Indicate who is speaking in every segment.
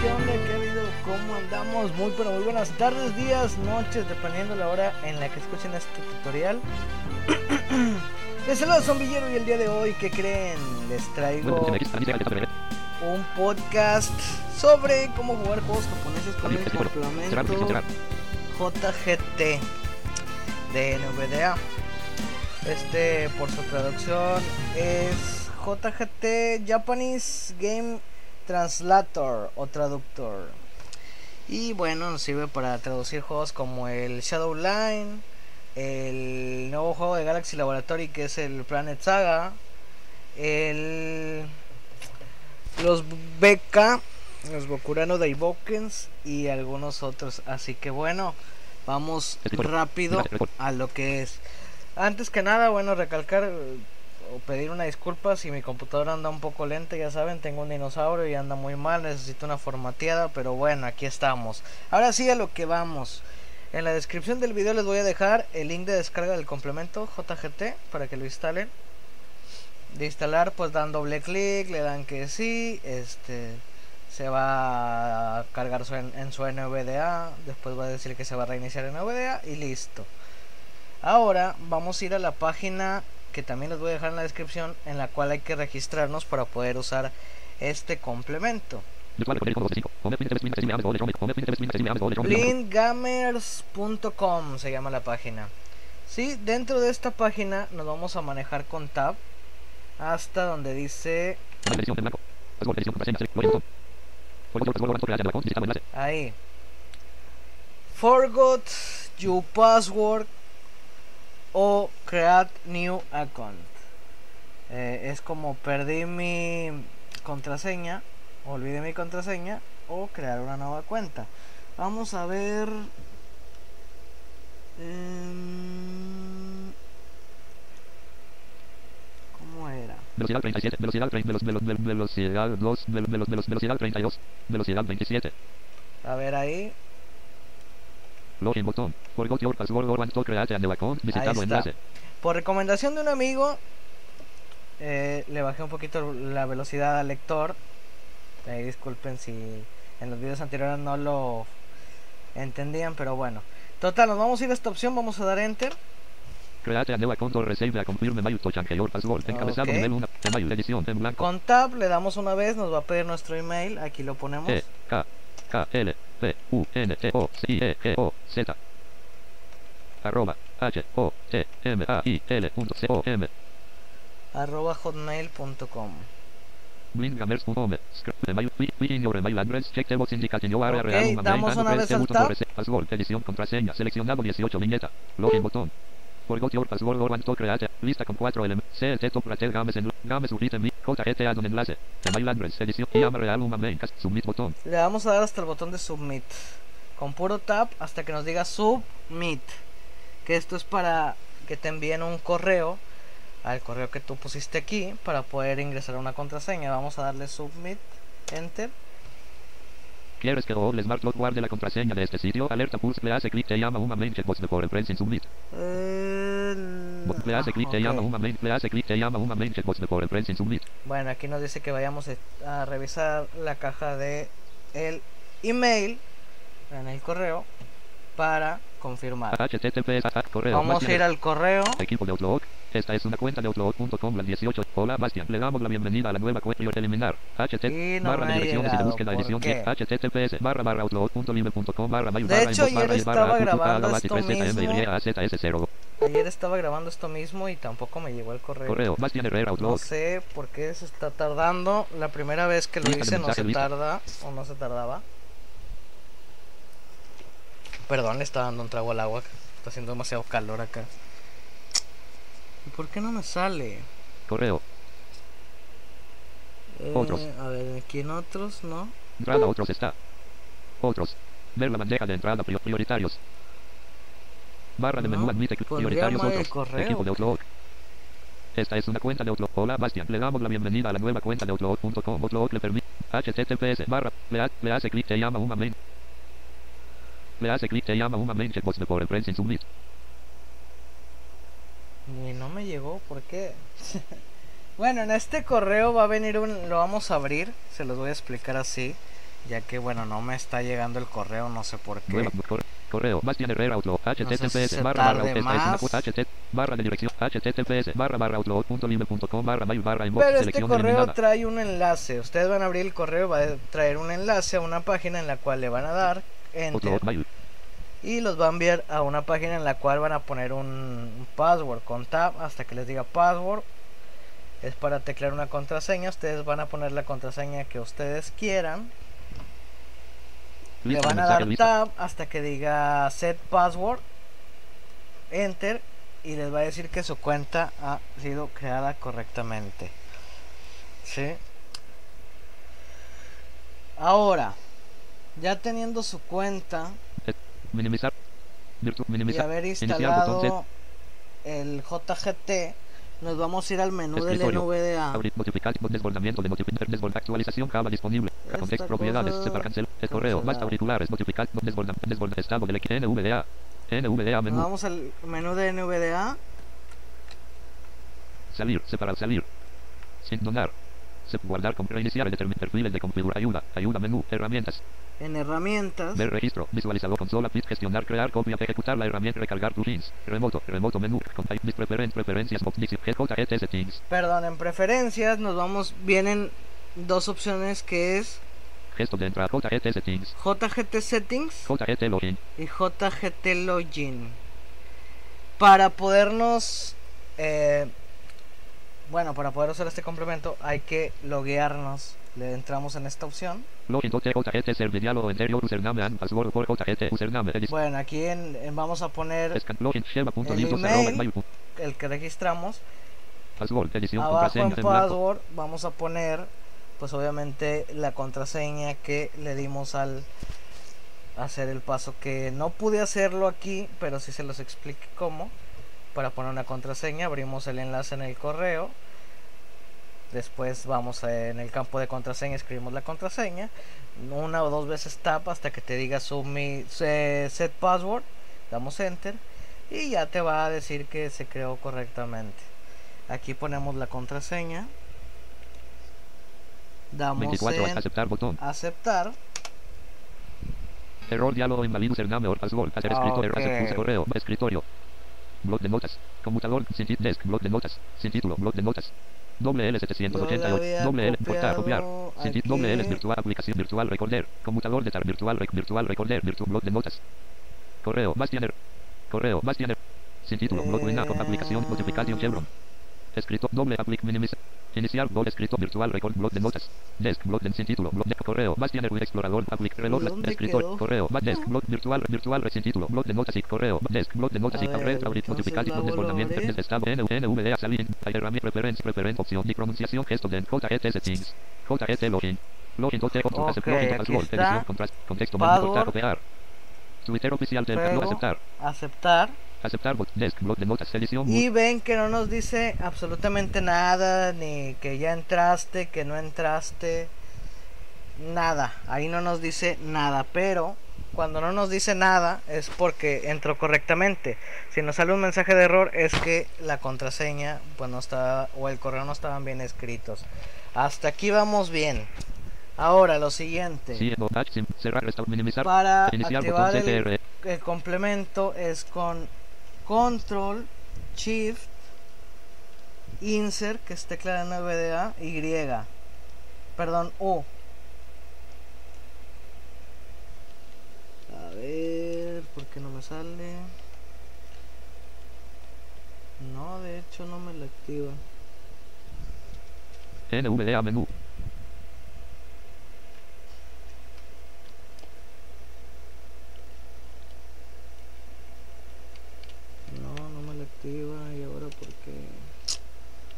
Speaker 1: ¿qué onda? ¿Qué ha habido? ¿Cómo andamos? Muy pero muy buenas tardes, días, noches, dependiendo la hora en la que escuchen este tutorial. Les saludo Zombillero y el día de hoy, ¿qué creen? Les traigo un podcast sobre cómo jugar juegos japoneses con el complemento JGT de NVDA. Este, por su traducción, es JGT Japanese Game Translator o traductor. Y bueno, nos sirve para traducir juegos como el Shadow Line, el nuevo juego de Galaxy Laboratory que es el Planet Saga, el los BK, los Bokurano Daibokens y algunos otros. Así que bueno, vamos rápido a lo que es. Antes que nada, bueno, recalcar pedir una disculpa si mi computadora anda un poco lenta, ya saben, tengo un dinosaurio y anda muy mal, necesito una formateada, pero bueno, aquí estamos. Ahora sí a lo que vamos. En la descripción del video les voy a dejar el link de descarga del complemento JGT para que lo instalen. De instalar pues dan doble clic, le dan que sí, este se va a cargar en, en su NVDA, después va a decir que se va a reiniciar en NVDA y listo. Ahora vamos a ir a la página que también les voy a dejar en la descripción en la cual hay que registrarnos para poder usar este complemento. Blindgamers.com se llama la página. Sí, dentro de esta página nos vamos a manejar con tab hasta donde dice ahí forgot your password o create new account. Eh, es como perdí mi contraseña, olvidé mi contraseña o crear una nueva cuenta. Vamos a ver. ¿Cómo era?
Speaker 2: Velocidad 37, velocidad 30, velocidad 2, velocidad 32, velocidad 27.
Speaker 1: A ver ahí.
Speaker 2: Login botón. Forgot your password or want to create a new account. Visitado enlace.
Speaker 1: Por recomendación de un amigo, eh, le bajé un poquito la velocidad al lector. Eh, disculpen si en los videos anteriores no lo entendían, pero bueno. Total, nos vamos a ir a esta opción, vamos a dar enter.
Speaker 2: Create a new account or receive a confirm mail to change your password. Encabezado
Speaker 1: Ok.
Speaker 2: nivel 1, email edición en blanco.
Speaker 1: Con tab le damos una vez, nos va a pedir nuestro email, aquí lo ponemos.
Speaker 2: E, K, K, L, P, U, N, E, O, C, E, G, O, Z. Arroba, H, O, T, M, A, I, L, punto, C, O, M.
Speaker 1: arroba hotmail.com. Ok, damos una vez al tab.
Speaker 2: password. Edición, contraseña. Seleccionado 18 viñeta. Login botón. Forgot your password or want to create. Lista con cuatro elementos. C, el texto Prater Games en Games Urite Mi. JGT add un enlace. Email address. Edición. Y llama real human name. Submit botón.
Speaker 1: Le vamos a dar hasta el botón de submit. Con puro tap hasta que nos diga submit. Que esto es para que te envíen un correo al correo que tú pusiste aquí para poder ingresar una contraseña. Vamos a darle submit, enter.
Speaker 2: ¿Quieres que Google Smart Lock guarde la contraseña de este sitio? Alerta Pulse. Le hace clic. Te llama human main checkbox de el press en submit.
Speaker 1: Eh,
Speaker 2: Le hace clic. Te
Speaker 1: ok.
Speaker 2: llama human main. Le hace clic. Te llama human main checkbox de el press en submit.
Speaker 1: Bueno, aquí nos dice que vayamos e- a revisar la caja de el email en el correo para confirmar.
Speaker 2: HTTPS. a- Correo.
Speaker 1: Vamos a ir al correo.
Speaker 2: Equipo de Outlook. Esta es una cuenta de Outlook.com, la 18. Hola, Bastian. Le damos la bienvenida a la nueva cuenta y eliminar. HTTP
Speaker 1: no
Speaker 2: barra direcciones y de búsqueda
Speaker 1: ¿por
Speaker 2: edición? HTTPS barra barra outlook.live.com barra mail barra inbox barra barra
Speaker 1: grabando
Speaker 2: ala bati
Speaker 1: esto
Speaker 2: 3 ZM
Speaker 1: mismo.
Speaker 2: y AZS0.
Speaker 1: Ayer estaba grabando esto mismo y tampoco me llegó el correo.
Speaker 2: Correo. Bastian Herrera
Speaker 1: No
Speaker 2: Outlook.
Speaker 1: sé por qué se está tardando. La primera vez que lo hice no se tarda o no se tardaba. Perdón, le está dando un trago al agua. Está haciendo demasiado calor acá. ¿Y por qué no me sale?
Speaker 2: Correo.
Speaker 1: Eh,
Speaker 2: Otros.
Speaker 1: A ver, aquí en otros, ¿no?
Speaker 2: Entrada otros está. Otros. Ver la bandeja de entrada prior- prioritarios. Barra de menú admite prioritarios otros.
Speaker 1: correo.
Speaker 2: Equipo de Outlook. Esta es una cuenta de Outlook. Hola, Bastian. Le damos la bienvenida a la nueva cuenta de Outlook.com. Outlook le permite. HTTPS barra. Le, ha- le hace clic. Te llama una main. Le hace clic. Te llama checkbox de por el press en submit.
Speaker 1: Y no me llegó, ¿por qué? bueno, en este correo va a venir un... Lo vamos a abrir, se los voy a explicar así. ya que bueno, no me está llegando el correo, no sé por qué.
Speaker 2: Correo Bastian Herrera Outlook https
Speaker 1: se
Speaker 2: barra barra barra de dirección https barra barra outlook.live.com barra mail barra inbox
Speaker 1: Pero este correo trae un enlace. Ustedes van a abrir el correo, va a traer un enlace a una página en la cual le van a dar enter y los va a enviar a una página en la cual van a poner un, un password con tab hasta que les diga password. Es para teclear una contraseña. Ustedes van a poner la contraseña que ustedes quieran. Le van a dar tab hasta que diga set password, enter y les va a decir que su cuenta ha sido creada correctamente. ¿Sí? Ahora, ya teniendo su cuenta
Speaker 2: minimizar virtu
Speaker 1: y
Speaker 2: minimizar
Speaker 1: haber instalado el JGT, nos vamos a ir al menú del. NVDA.
Speaker 2: abrir notificar desbordamiento de desbordar actualización Java disponible
Speaker 1: Esta
Speaker 2: contexto propiedades separar cancel el correo más
Speaker 1: cancelar.
Speaker 2: auriculares notificar desbordar desbordar estado del NVDA NVDA
Speaker 1: Nos
Speaker 2: menú
Speaker 1: vamos al menú de NVDA.
Speaker 2: Salir, separar, salir. Sin donar. Guardar, con reiniciar, determinar perfiles de configurar, ayuda, ayuda, menú, herramientas,
Speaker 1: En herramientas.
Speaker 2: ver registro, visualizador, consola, pit, gestionar, crear, copia, ejecutar la herramienta, recargar plugins, remoto, remoto, menú, contact, mis preferen- preferencias, box, dice, GJT settings,
Speaker 1: Perdón, en preferencias nos vamos. Vienen dos opciones que es
Speaker 2: gesto de entrada, JT settings,
Speaker 1: JGT Settings
Speaker 2: JT login,
Speaker 1: y JGT Login. Para podernos. eh, bueno, para poder usar este complemento hay que loguearnos. Le entramos en esta opción.
Speaker 2: username, edit,
Speaker 1: Bueno, aquí en, en- vamos a poner El email.
Speaker 2: mail,
Speaker 1: el que registramos. Abajo en password vamos a poner, pues obviamente la contraseña que le dimos al hacer el paso que no pude hacerlo aquí, pero sí se los expliqué cómo. Para poner una contraseña abrimos el enlace en el correo. Después vamos a- en el campo de contraseña, escribimos la contraseña. Una o dos veces tap hasta que te diga submi- se- set password. Damos enter. Y ya te va a decir que se creó correctamente. Aquí ponemos la contraseña. Damos
Speaker 2: 24,
Speaker 1: en
Speaker 2: aceptar, botón,
Speaker 1: aceptar.
Speaker 2: Error diálogo inválido username or password. Hacer escrito error
Speaker 1: Ok.
Speaker 2: puse correo. Escritorio. Blog de notas. Computador. Sin desk. Blog de notas. Sin título. Blog de notas. Doble L
Speaker 1: Yo
Speaker 2: 788.
Speaker 1: le había
Speaker 2: Doble L. Portar. Copiar. Sin tit- Doble L virtual. Aplicación virtual. Recorder. Computador de tar. Virtual. Rec, virtual. Recorder. Virtual. Blog de notas. Correo. Bastianer. Correo. Bastianer. Sin título. Blog Windows.
Speaker 1: Eh,
Speaker 2: Aplicación. Notificación. Chevron. Escrito. Doble. Aplic. Minimiza. Iniciar. Blog. Escrito. Virtual. Record. Blog de notas. Desk. Blog de sin título. Blog de correo. Bastianer. Web Explorador. Aplic. Reloj.
Speaker 1: ¿Dónde
Speaker 2: Escritor.
Speaker 1: quedó?
Speaker 2: Correo. Back desk. Blog. Virtual. Virtual. Sin título. Blog de notas y correo. Desk. Blog de notas y
Speaker 1: la vuelvo a
Speaker 2: Desbordamiento. estado. NVDA. Salir. Herramienta. Preferencia. Preferencia. Opción. Ni pronunciación. Gesto de JET settings. JET login. Login.
Speaker 1: Ok,
Speaker 2: Aceptar. Login. Password. Edición. Contrast. Contexto. Copiar. Twitter oficial del aceptar.
Speaker 1: Aceptar.
Speaker 2: Aceptar. Desk. Blog de notas. Edición.
Speaker 1: Y ven que no nos dice absolutamente nada, ni que ya entraste, que no entraste, nada. Ahí no nos dice nada, pero cuando no nos dice nada es porque entró correctamente. Si nos sale un mensaje de error es que la contraseña pues no estaba o el correo no estaban bien escritos. Hasta aquí vamos bien. Ahora lo siguiente.
Speaker 2: Sí, no, dash, sim, cerrar, restaurar, minimizar.
Speaker 1: Para activar el,
Speaker 2: CTR.
Speaker 1: el complemento es con control shift insert que es tecla de NVDA y. Perdón U a ver por qué no me sale no de hecho no me lo activa.
Speaker 2: NVDA menú.
Speaker 1: no no me lo activa y ahora por qué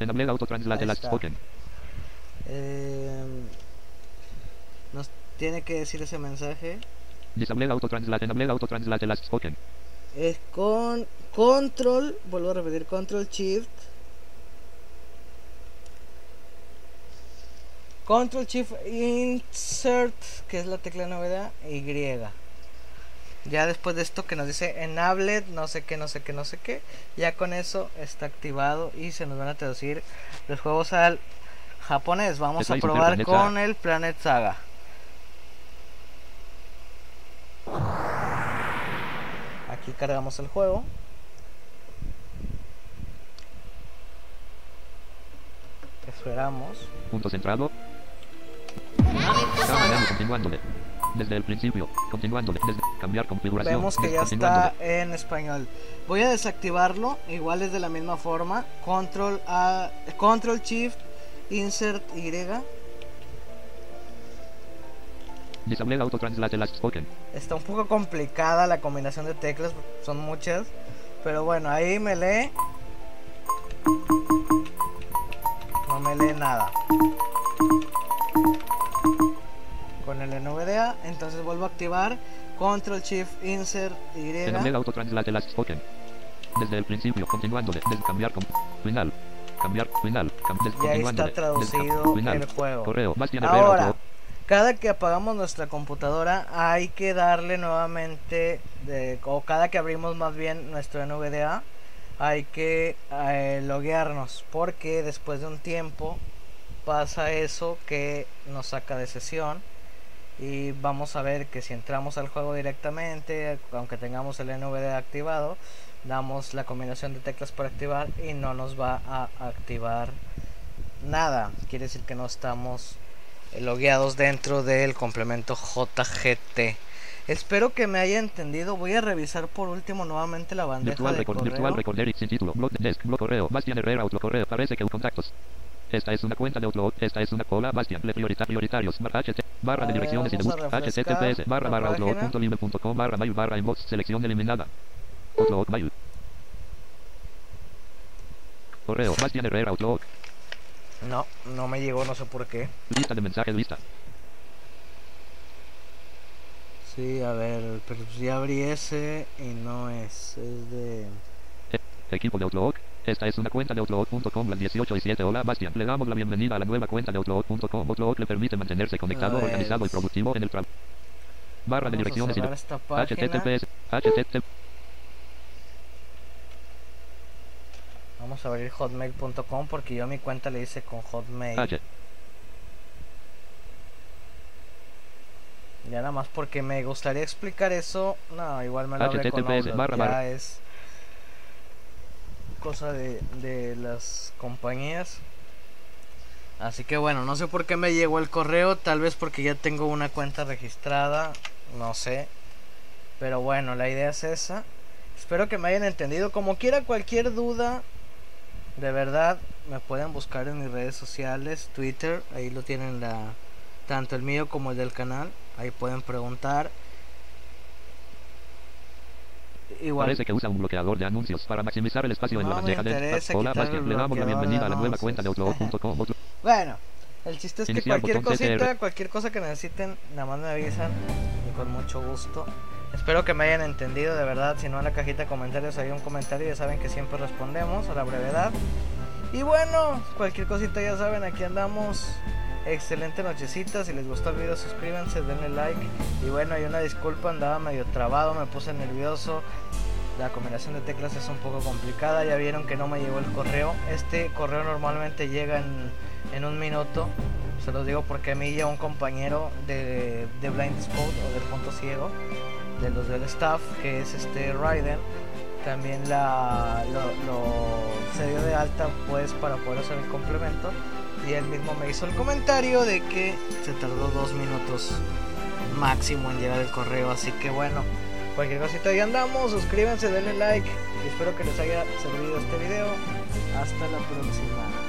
Speaker 2: Enable autotranslate
Speaker 1: Ahí
Speaker 2: last spoken.
Speaker 1: Eh, nos tiene que decir ese mensaje.
Speaker 2: Disable autotranslate. Enable autotranslate last spoken.
Speaker 1: Es con control, vuelvo a repetir, control shift. Control shift insert, que es la tecla novedad, Y. Ya después de esto que nos dice enablet, no sé qué, no sé qué, no sé qué. Ya con eso está activado y se nos van a traducir los juegos al japonés. Vamos a probar con el Planet Saga. Aquí cargamos el juego. Esperamos.
Speaker 2: Punto centrado. Continuándole. Desde el principio. Continuándole. Desde cambiar configuración.
Speaker 1: Vemos que ya está en español. Voy a desactivarlo, igual es de la misma forma. Control A, Control Shift, Insert Y.
Speaker 2: Disable auto translate last spoken.
Speaker 1: Está un poco complicada la combinación de teclas, son muchas. Pero bueno, ahí me lee. No me lee nada. El NVDA, entonces vuelvo a activar Control Shift Insert Y.
Speaker 2: Disable auto translate last spoken. Desde el principio. Continuándole. Desde cambiar con final. Cambiar final. Cam, des-
Speaker 1: Y ahí está traducido
Speaker 2: final.
Speaker 1: el juego.
Speaker 2: Correo.
Speaker 1: Ahora, cada que apagamos nuestra computadora hay que darle nuevamente, de- o cada que abrimos más bien nuestro NVDA, hay que eh, loguearnos porque después de un tiempo pasa eso que nos saca de sesión y vamos a ver que si entramos al juego directamente, aunque tengamos el NVDA activado, damos la combinación de teclas para activar y no nos va a activar nada. Quiere decir que no estamos eh, logueados dentro del complemento JGT. Espero que me haya entendido. Voy a revisar por último nuevamente la bandeja
Speaker 2: Virtual,
Speaker 1: de
Speaker 2: record, virtual
Speaker 1: correo.
Speaker 2: recorder y sin título. Blog de desk. Blog correo. Bastian Herrera Outlook correo. Parece que contactos. Esta es una cuenta de Outlook. Esta es una cola. Bastian. Le priorita prioritarios. Bar- HT. Barra de
Speaker 1: ver,
Speaker 2: direcciones y de
Speaker 1: vamos
Speaker 2: bus.
Speaker 1: a refrescar
Speaker 2: HTTPS. Barra barra
Speaker 1: página.
Speaker 2: outlook.live.com barra mail barra inbox. Selección eliminada. Outlook mail. Correo. Bastian Herrera Outlook.
Speaker 1: No, no me llegó, no sé por qué.
Speaker 2: Lista de mensajes. Lista.
Speaker 1: Sí, a ver, pero pues ya abrí ese y no es. Es de.
Speaker 2: Equipo de Outlook. Esta es una cuenta de Outlook.com las 18 y 7. Hola Bastian. Le damos la bienvenida a la nueva cuenta de Outlook.com. Outlook le permite mantenerse conectado, organizado y productivo en el trabajo. Barra de direcciones y. HTTPS. HTTP.
Speaker 1: Vamos a abrir hotmail.com porque yo a mi cuenta le hice con hotmail.
Speaker 2: H.
Speaker 1: Ya nada más porque me gustaría explicar eso. No, igual me lo hablé con
Speaker 2: barra barra.
Speaker 1: es cosa de, las compañías. Así que bueno, no sé por qué me llegó el correo, tal vez porque ya tengo una cuenta registrada, no sé. Pero bueno, la idea es esa. Espero que me hayan entendido. Como quiera, cualquier duda, de verdad, me pueden buscar en mis redes sociales, Twitter, ahí lo tienen la tanto el mío como el del canal, ahí pueden preguntar. Igual,
Speaker 2: Parece que usa un bloqueador de anuncios para maximizar el espacio en la bandeja de Hola. Le damos la bienvenida a la nueva cuenta de Outlook.com. Outlook.
Speaker 1: bueno, el chiste es que
Speaker 2: Iniciar
Speaker 1: cualquier cosita,
Speaker 2: CTR.
Speaker 1: cualquier cosa que necesiten, nada más me avisan y con mucho gusto. Espero que me hayan entendido, de verdad. Si no, en la cajita de comentarios hay un comentario. Ya saben que siempre respondemos a la brevedad. Y bueno, cualquier cosita ya saben, aquí andamos. Excelente nochecita. Si les gustó el video, suscríbanse, denle like. Y bueno, hay una disculpa, andaba medio trabado, me puse nervioso. La combinación de teclas es un poco complicada. Ya vieron que no me llegó el correo. Este correo normalmente llega en, en un minuto. Se los digo porque a mí ya un compañero de, de Blind Spot o del punto ciego, de los del staff, que es este Raiden, también la, lo, lo- se dio de alta pues para poder hacer el complemento. Y él mismo me hizo el comentario de que se tardó dos minutos máximo en llegar el correo. Así que bueno, cualquier cosita ahí andamos. Suscríbanse, denle like. Y espero que les haya servido este video. Hasta la próxima.